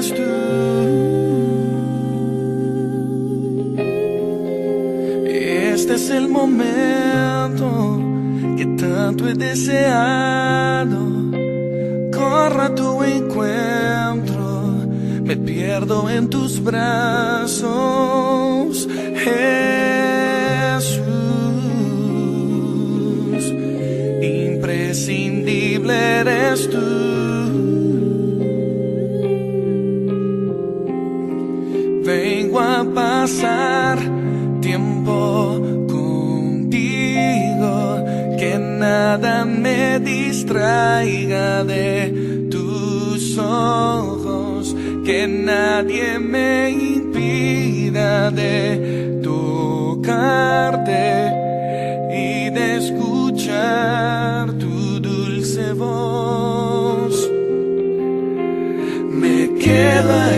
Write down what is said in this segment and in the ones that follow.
Este es el momento que tanto he deseado. Corro a tu encuentro, me pierdo en tus brazos. Jesús, imprescindible eres tú. pasar tiempo contigo, que nada me distraiga de tus ojos, que nadie me impida de tocarte y de escuchar tu dulce voz. Me queda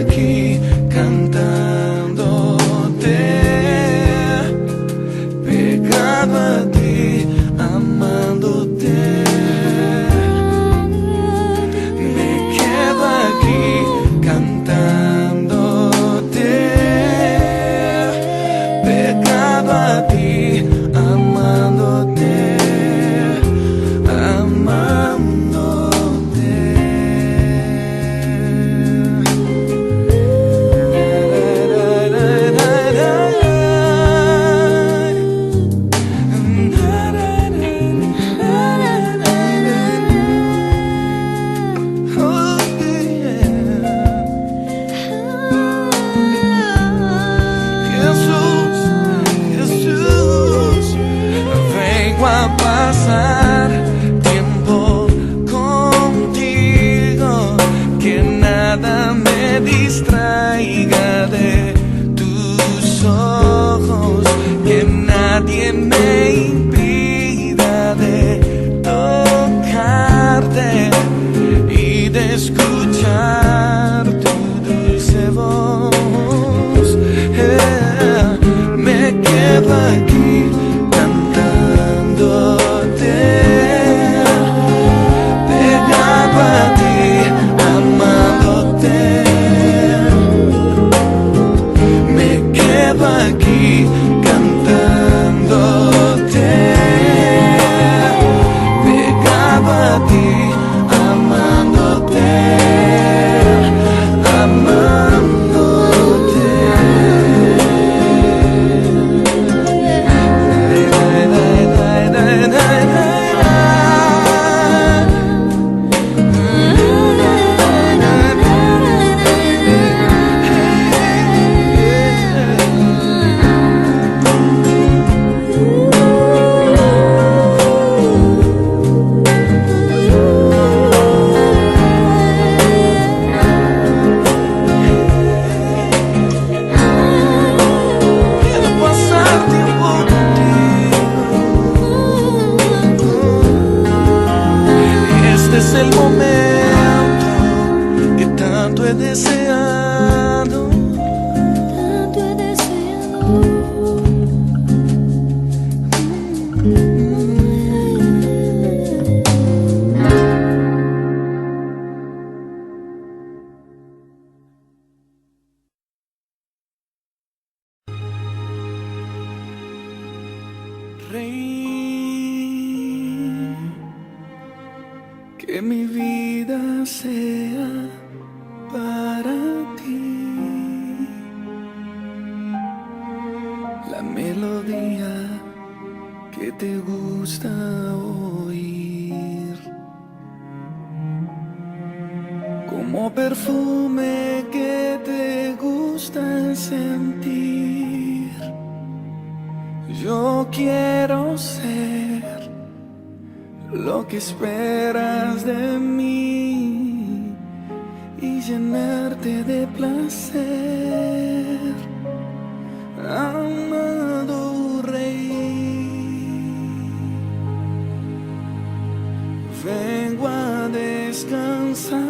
vengo a descansar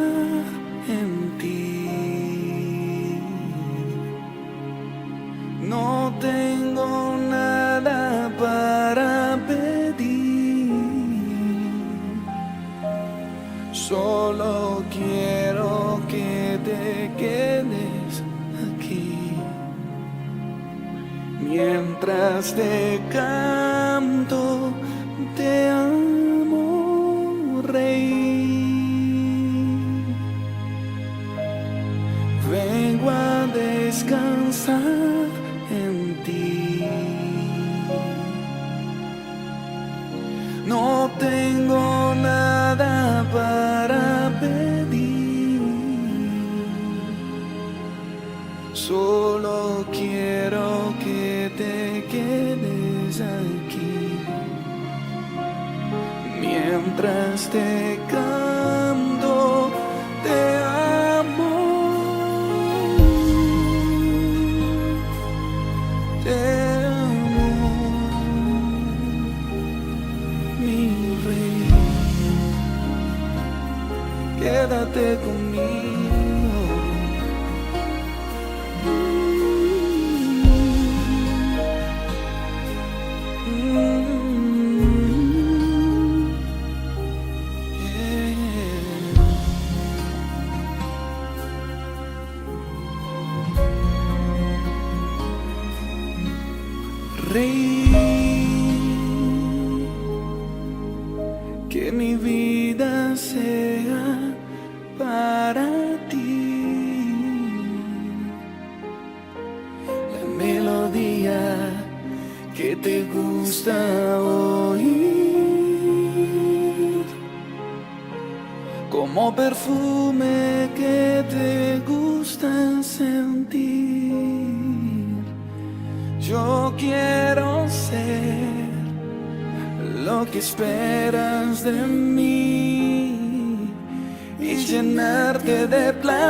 en ti. No tengo nada para pedir, solo quiero que te quedes aquí mientras te canto. te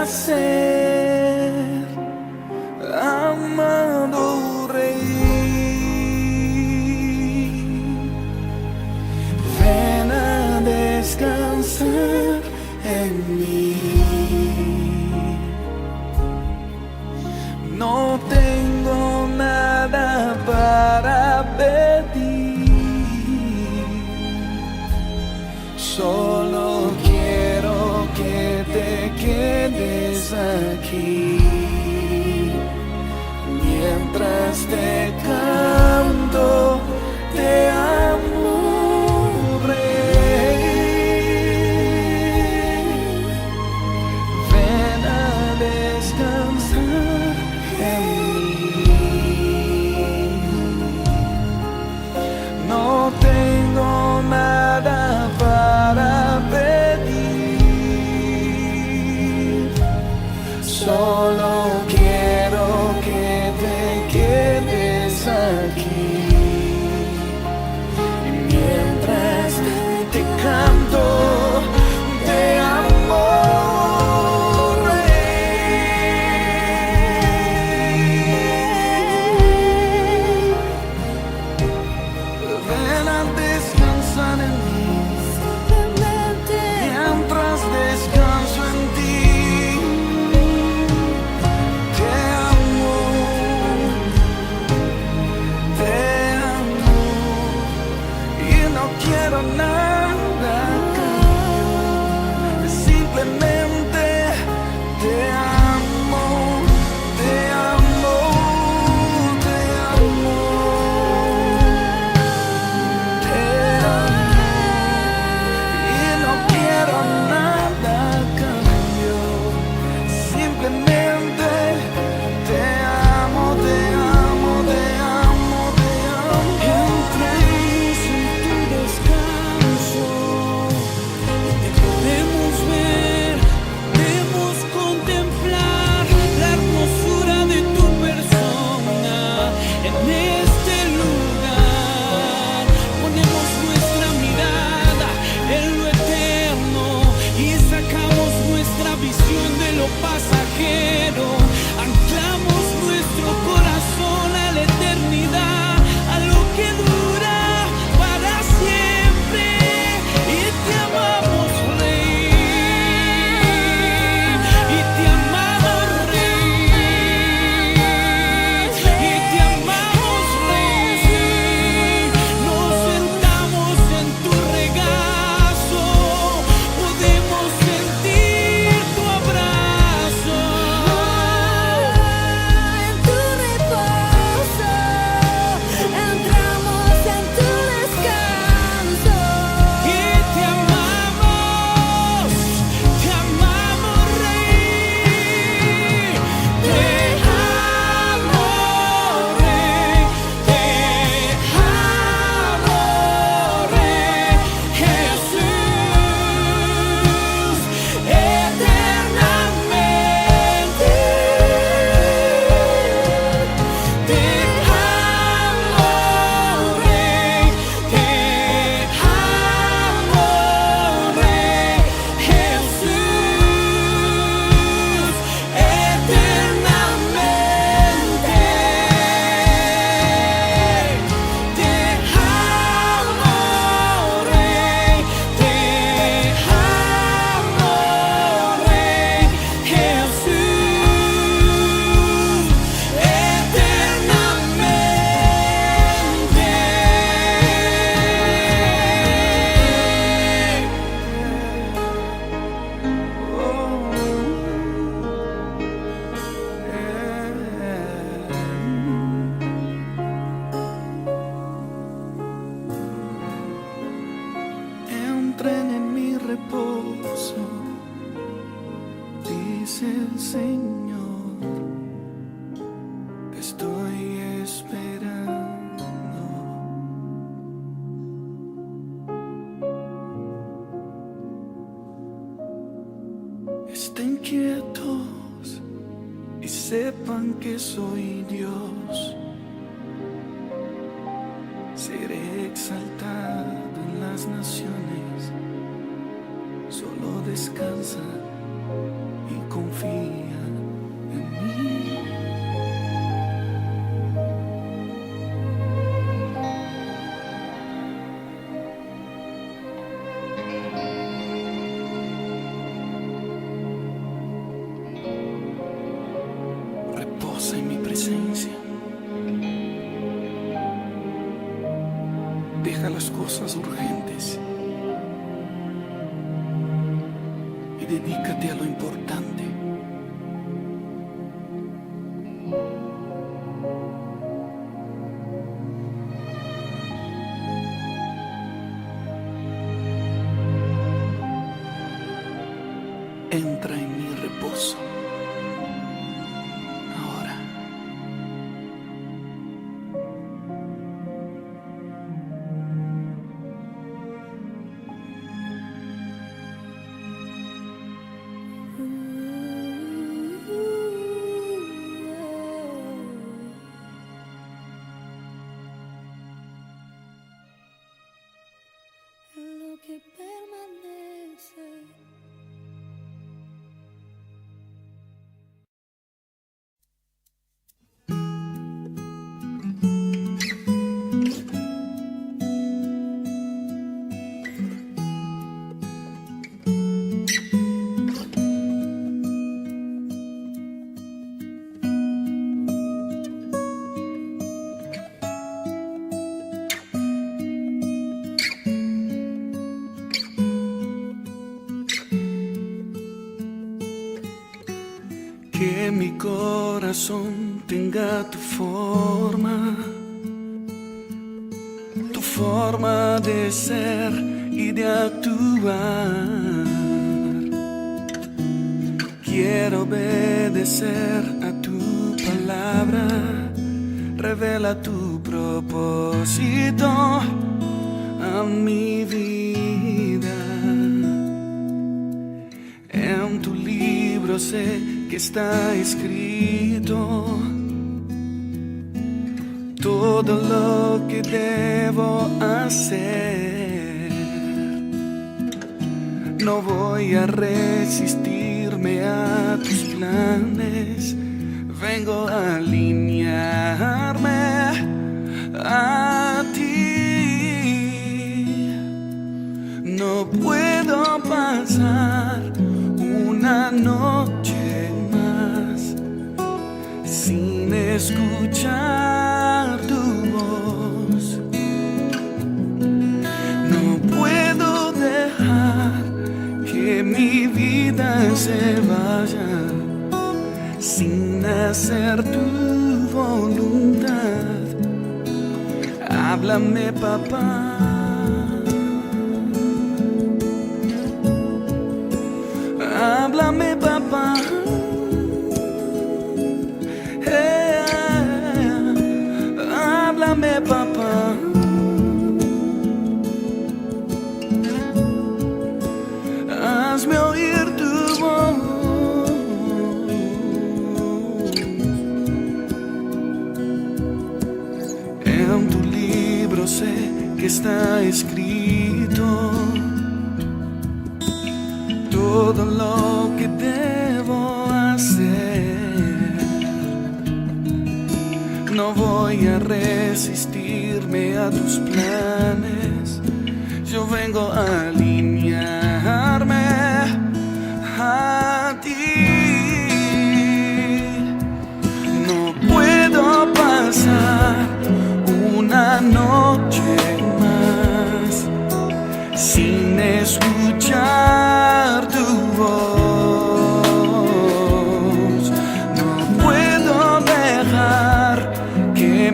nascer. 你。Y sepan que soy Dios. Corazón tenga tu forma, tu forma de ser y de actuar. Quiero obedecer a tu palabra, revela tu propósito a mi vida. En tu libro sé que está escrito todo lo que debo hacer. No voy a resistirme a tus planes. Vengo a alinearme a ti. No puedo pasar una noche escuchar tu voz. No puedo dejar que mi vida se vaya sin hacer tu voluntad. Háblame, papá. Está escrito todo lo que debo hacer. No voy a resistirme a tus planes. Yo vengo a alinearme a ti. No puedo pasar una noche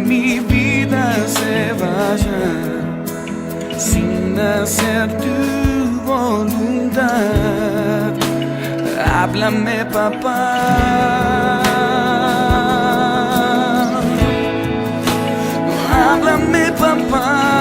mi vida se vaya sin hacer tu voluntad. Háblame, papá. Háblame, papá.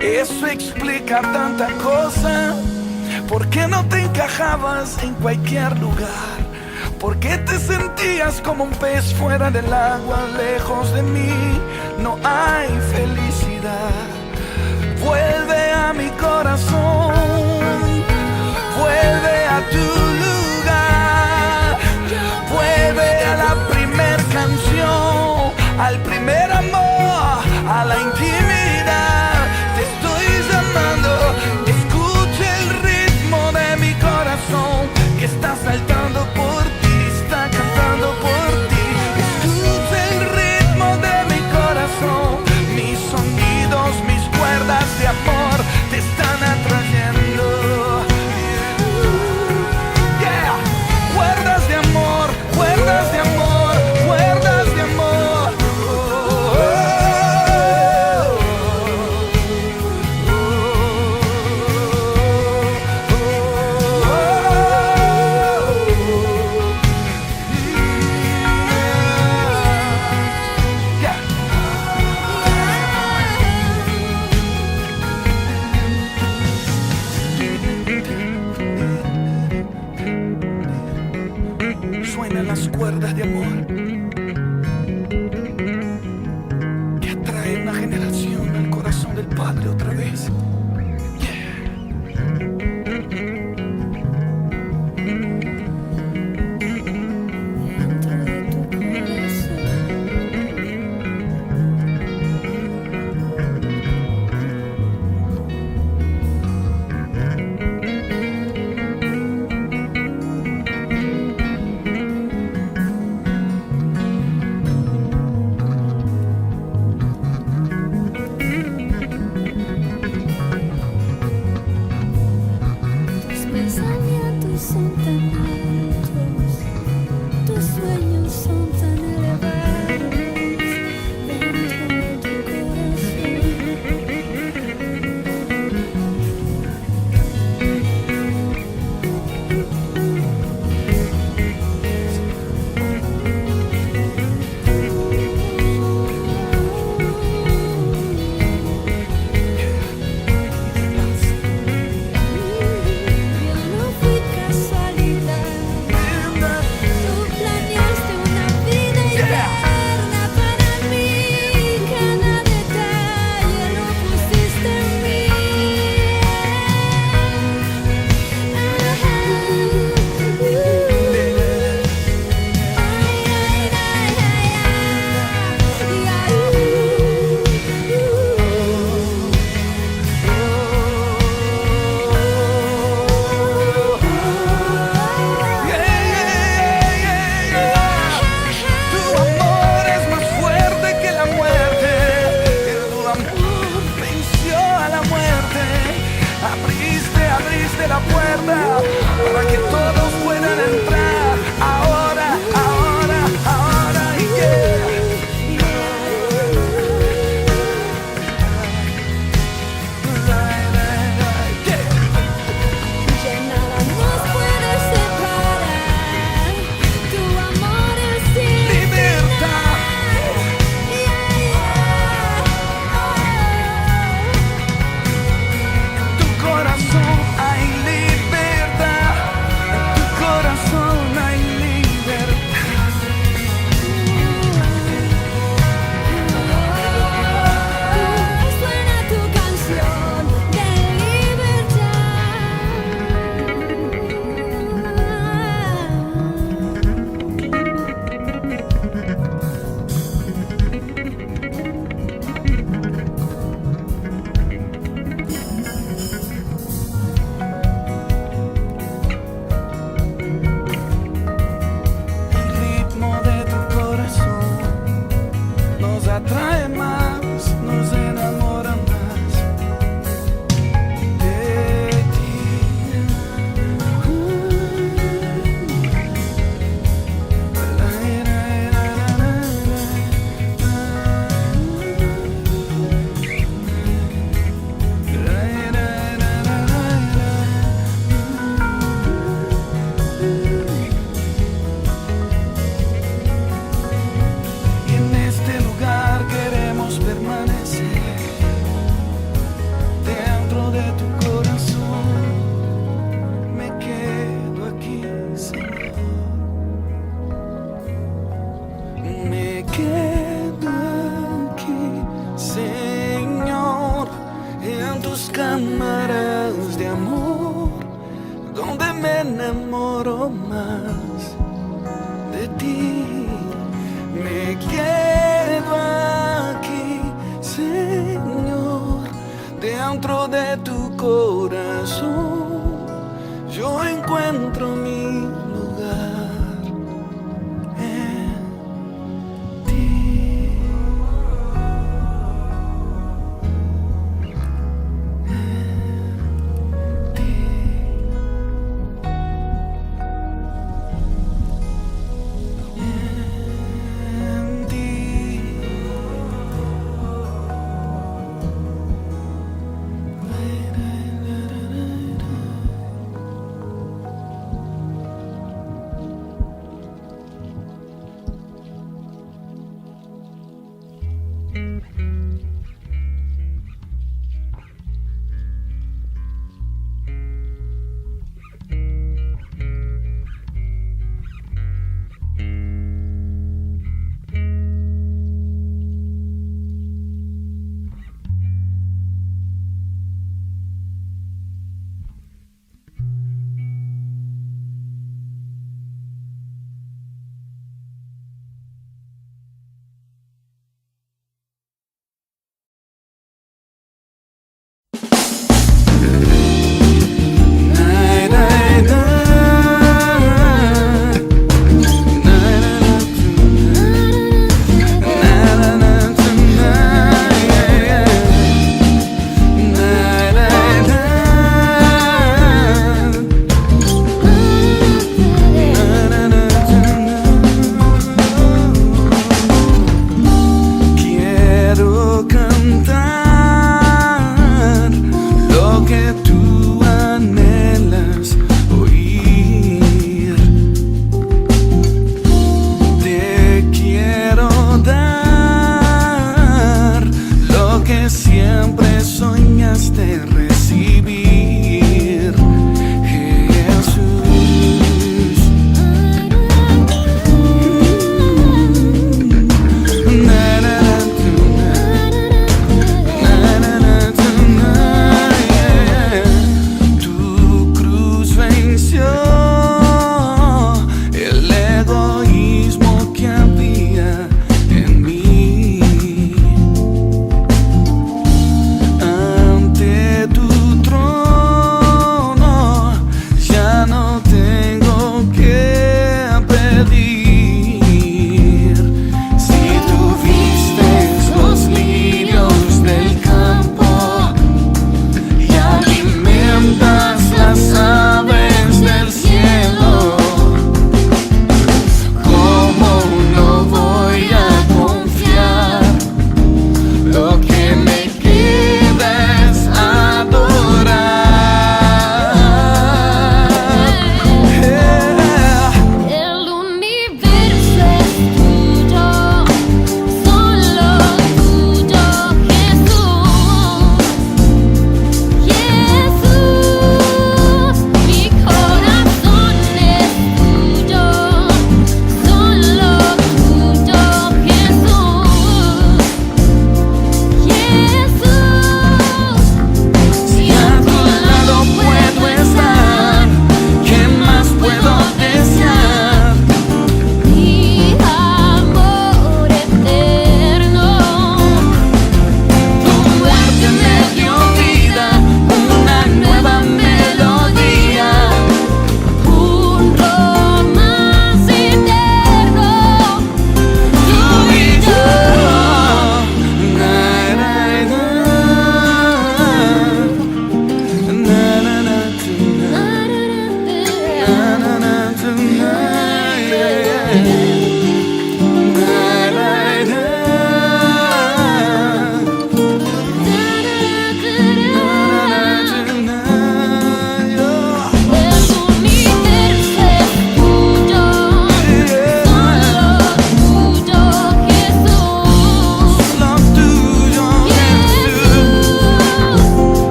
Eso explica tanta cosa. ¿Por qué no te encajabas en cualquier lugar? ¿Por qué te sentías como un pez fuera del agua, lejos de mí? No hay felicidad. Vuelve a mi corazón, vuelve a tu lugar, vuelve a la primer canción, al primer amor, a la intimidad.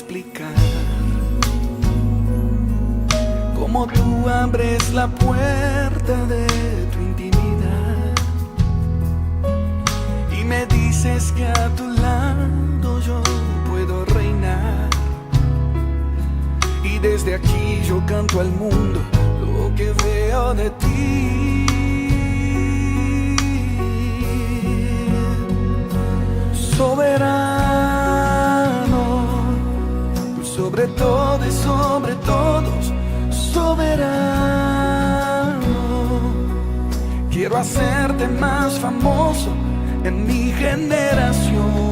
Explicar cómo tú abres la puerta de tu intimidad y me dices que a tu lado yo puedo reinar. Y desde aquí yo canto al mundo lo que veo de ti. Soberano, sobre todo y sobre todos, soberano. Quiero hacerte más famoso en mi generación.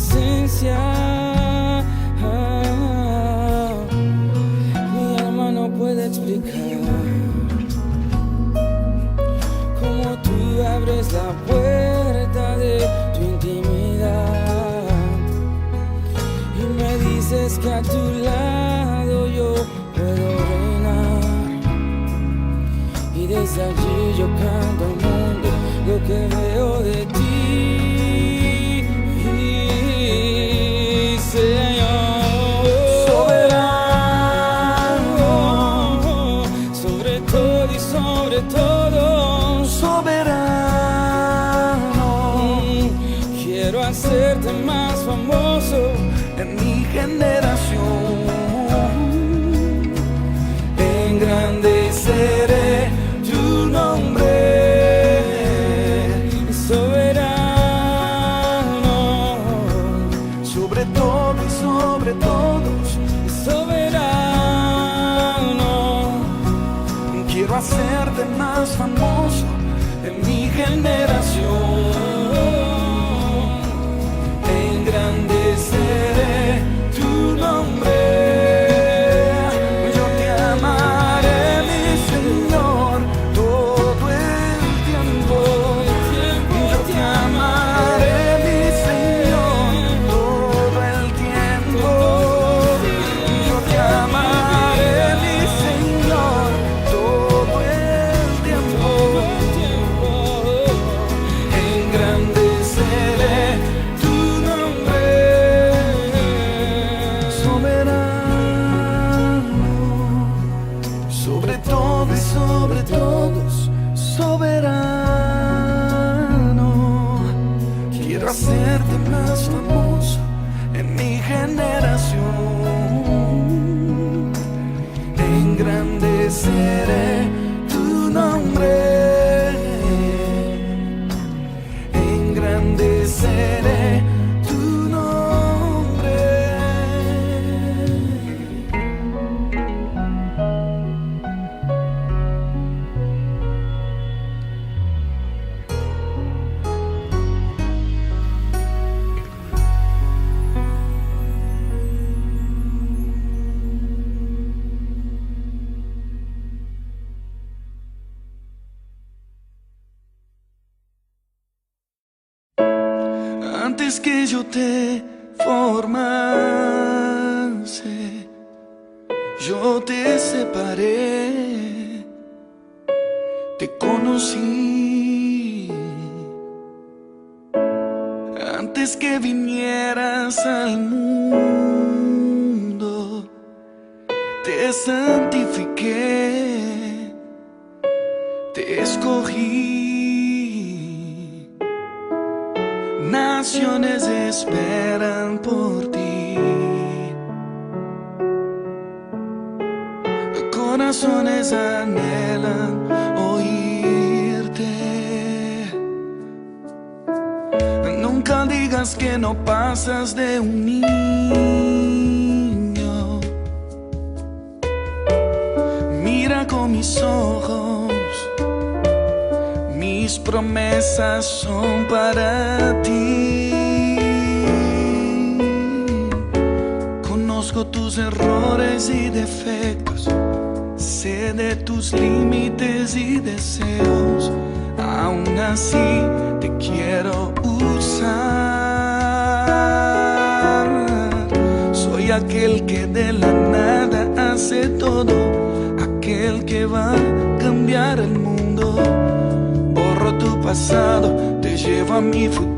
Presencia. Mi alma no puede explicar cómo tú abres la puerta de tu intimidad y me dices que a tu lado yo puedo reinar y desde allí yo canto al mundo lo que veo de ti Antes que yo te formase, yo te separé, te conocí. Antes que vinieras al mundo, te santifiqué, te escogí. Que no pasas de un niño. Mira con mis ojos. Mis promesas son para ti. Conozco tus errores y defectos. Sé de tus límites y deseos. Aún así te quiero usar. Aquel que de la nada hace todo. Aquel que va a cambiar el mundo borro tu pasado, te llevo a mi futuro.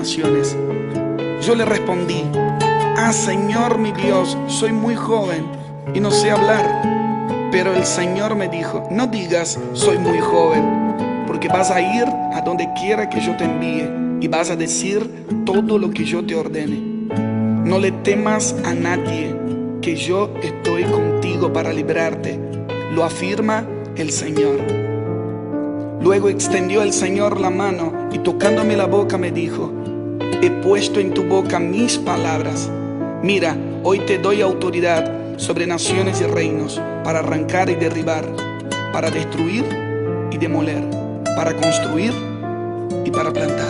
Yo le respondí, ah Señor mi Dios, soy muy joven y no sé hablar. Pero el Señor me dijo, no digas soy muy joven, porque vas a ir a donde quiera que yo te envíe y vas a decir todo lo que yo te ordene. No le temas a nadie, que yo estoy contigo para librarte, lo afirma el Señor. Luego extendió el Señor la mano y tocándome la boca me dijo, he puesto en tu boca mis palabras. Mira, hoy te doy autoridad sobre naciones y reinos para arrancar y derribar, para destruir y demoler, para construir y para plantar.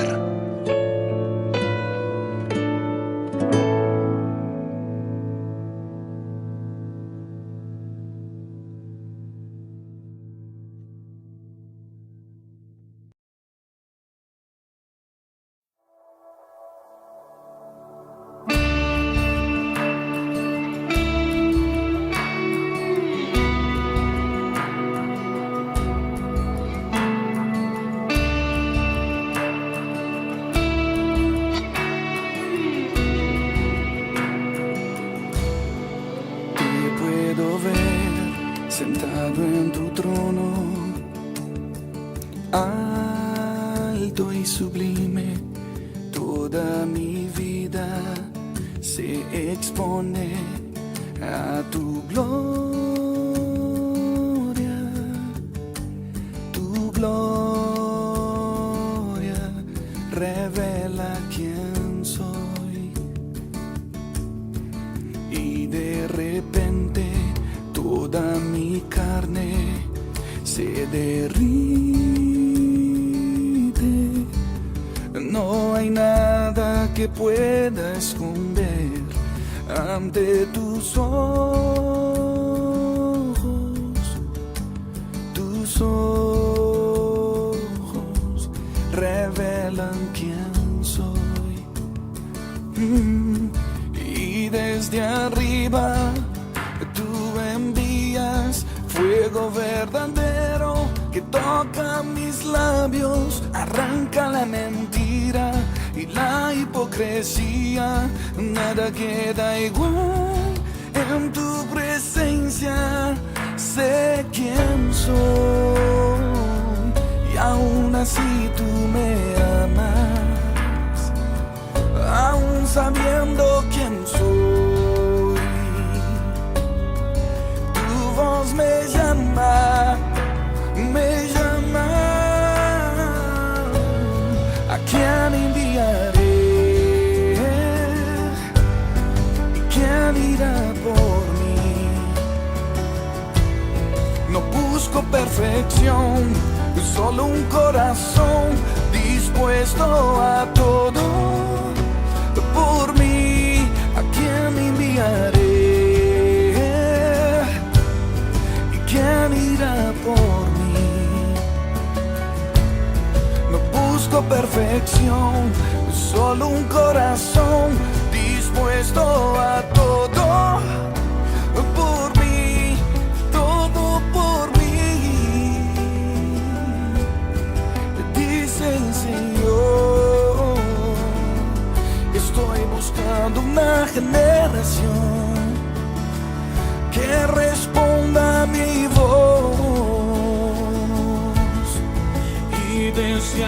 Busco perfección, solo un corazón dispuesto a todo por mí. ¿A quién enviaré? ¿Y quién irá por mí? No busco perfección, solo un corazón dispuesto a todo buscando una generación que responda a mi voz y desde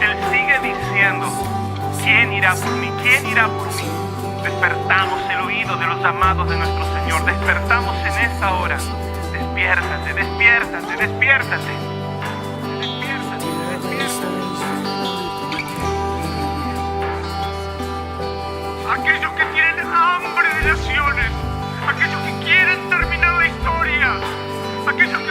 Él sigue diciendo, ¿quién irá por mí? ¿Quién irá por mí? Despertamos el oído de los llamados de nuestro Señor. Despertamos en esta hora. Despiértate, despiértate, despiértate. Despiértate, despiértate. Aquellos que tienen hambre de naciones, aquellos que quieren terminar la historia, aquellos que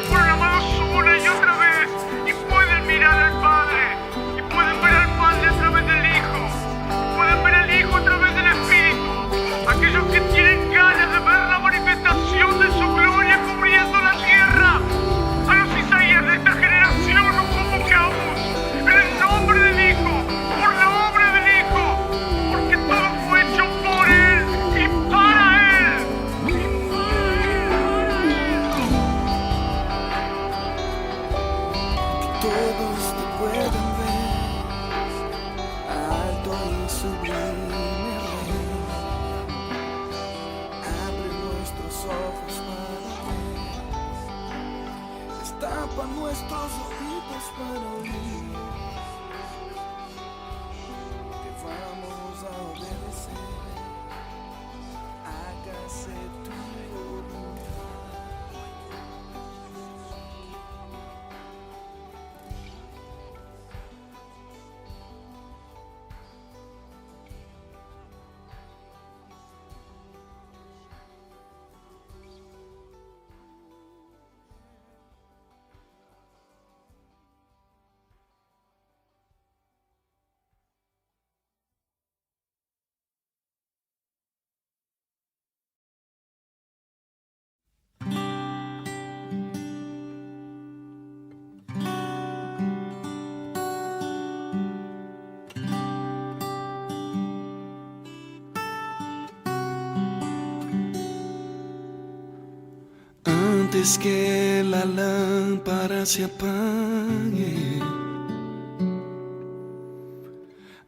Antes que la lámpara se apague,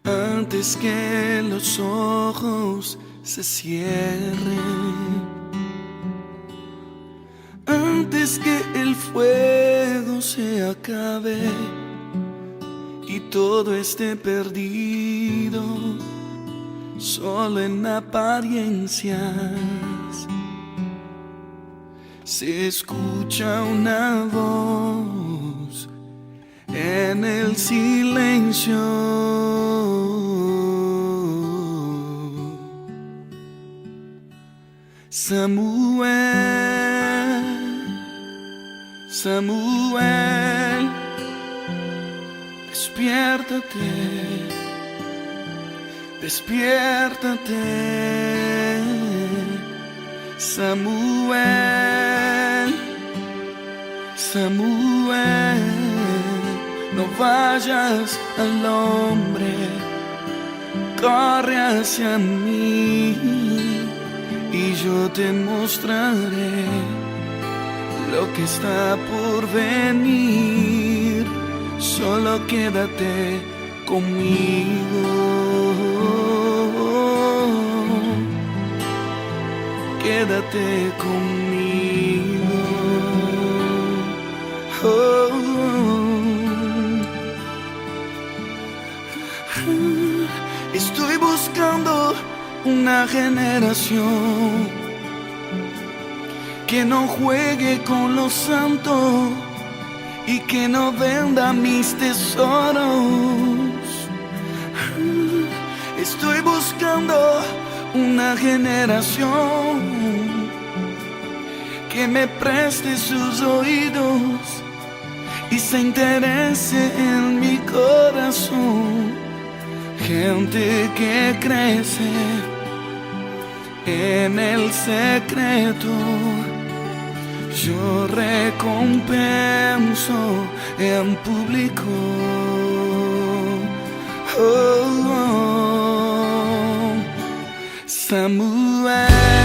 antes que los ojos se cierren, antes que el fuego se acabe y todo esté perdido, solo en apariencias se escucha una voz en el silencio. Samuel, Samuel, despiértate, despiértate. Samuel, Samuel, no vayas al hombre, corre hacia mí y yo te mostraré lo que está por venir. Solo quédate conmigo quédate conmigo. Oh. Estoy buscando una generación que no juegue con los santos y que no venda mis tesoros. Estoy buscando una generación que me preste sus oídos y se interese en mi corazón. Gente que crece en el secreto. Yo recompenso en público. Oh, oh. Samuel,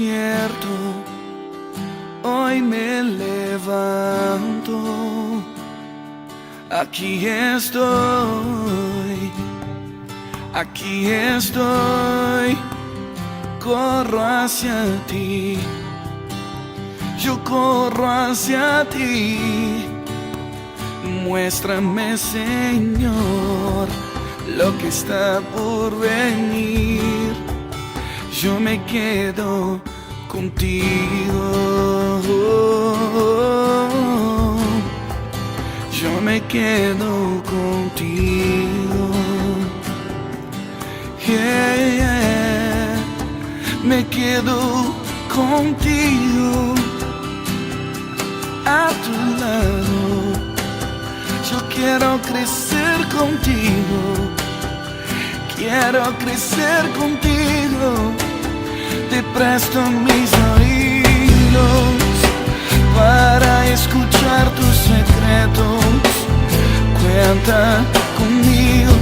despierto, hoy me levanto, aquí estoy, aquí estoy, corro hacia ti, yo corro hacia ti, muéstrame Señor lo que está por venir yo me quedo contigo. Yo me quedo contigo. Me quedo contigo. A tu lado. Yo quiero crecer contigo. Quiero crecer contigo te presto mis oídos para escuchar tus secretos. Cuenta conmigo,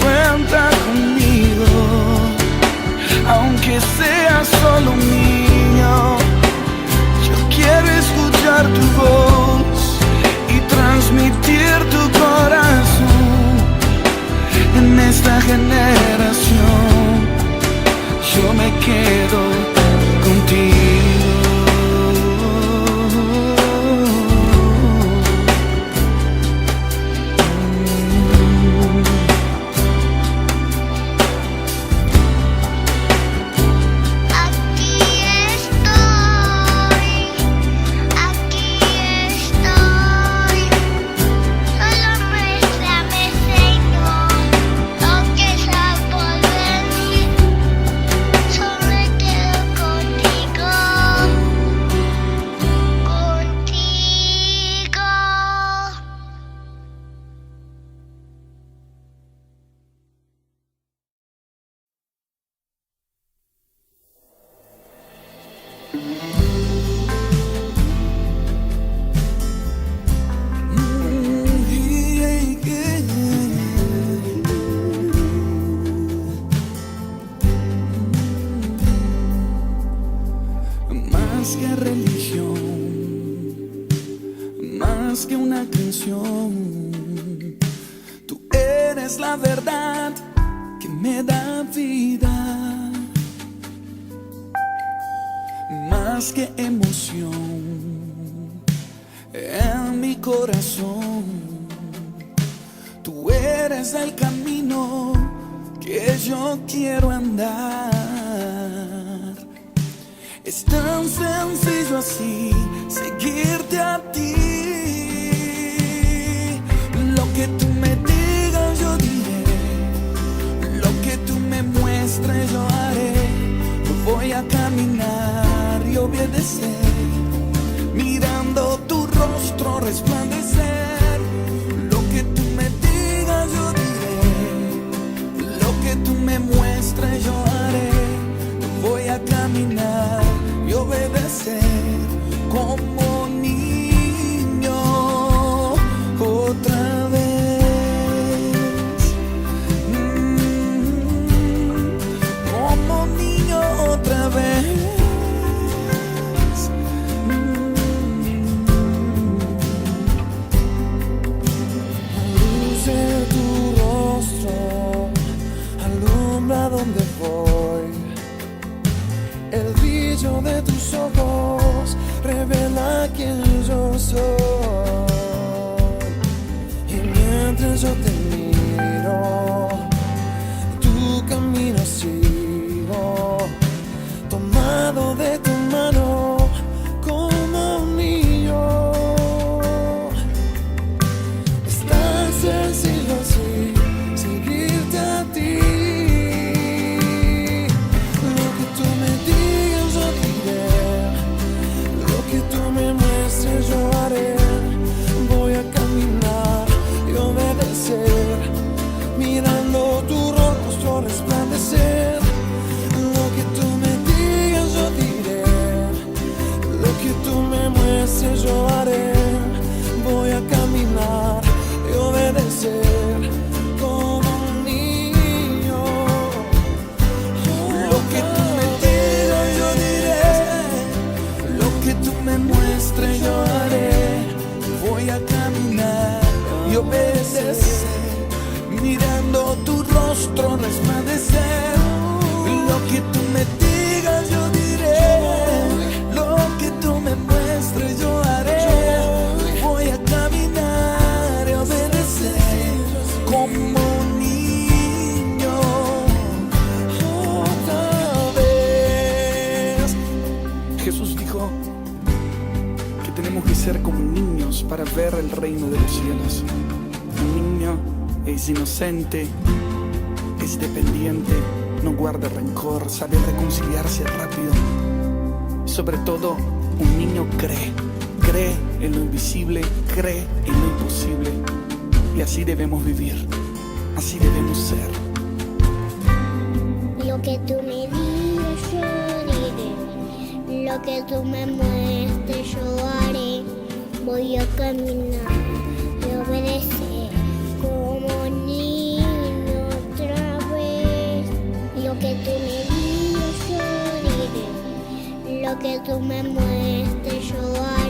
cuenta conmigo, aunque sea solo un niño. Yo quiero escuchar tu voz y transmitir tu corazón en esta generación. けど your para ver el reino de los cielos. Un niño es inocente, es dependiente, no guarda rencor, sabe reconciliarse rápido. Sobre todo, un niño cree, cree en lo invisible, cree en lo imposible. Y así debemos vivir, así debemos ser. Lo que tú me digas yo diré, lo que tú me muestres yo haré voy a caminar y obedecer como niño otra vez. Lo que tú me digas, yo diré. Lo que tú me muestres, yo haré.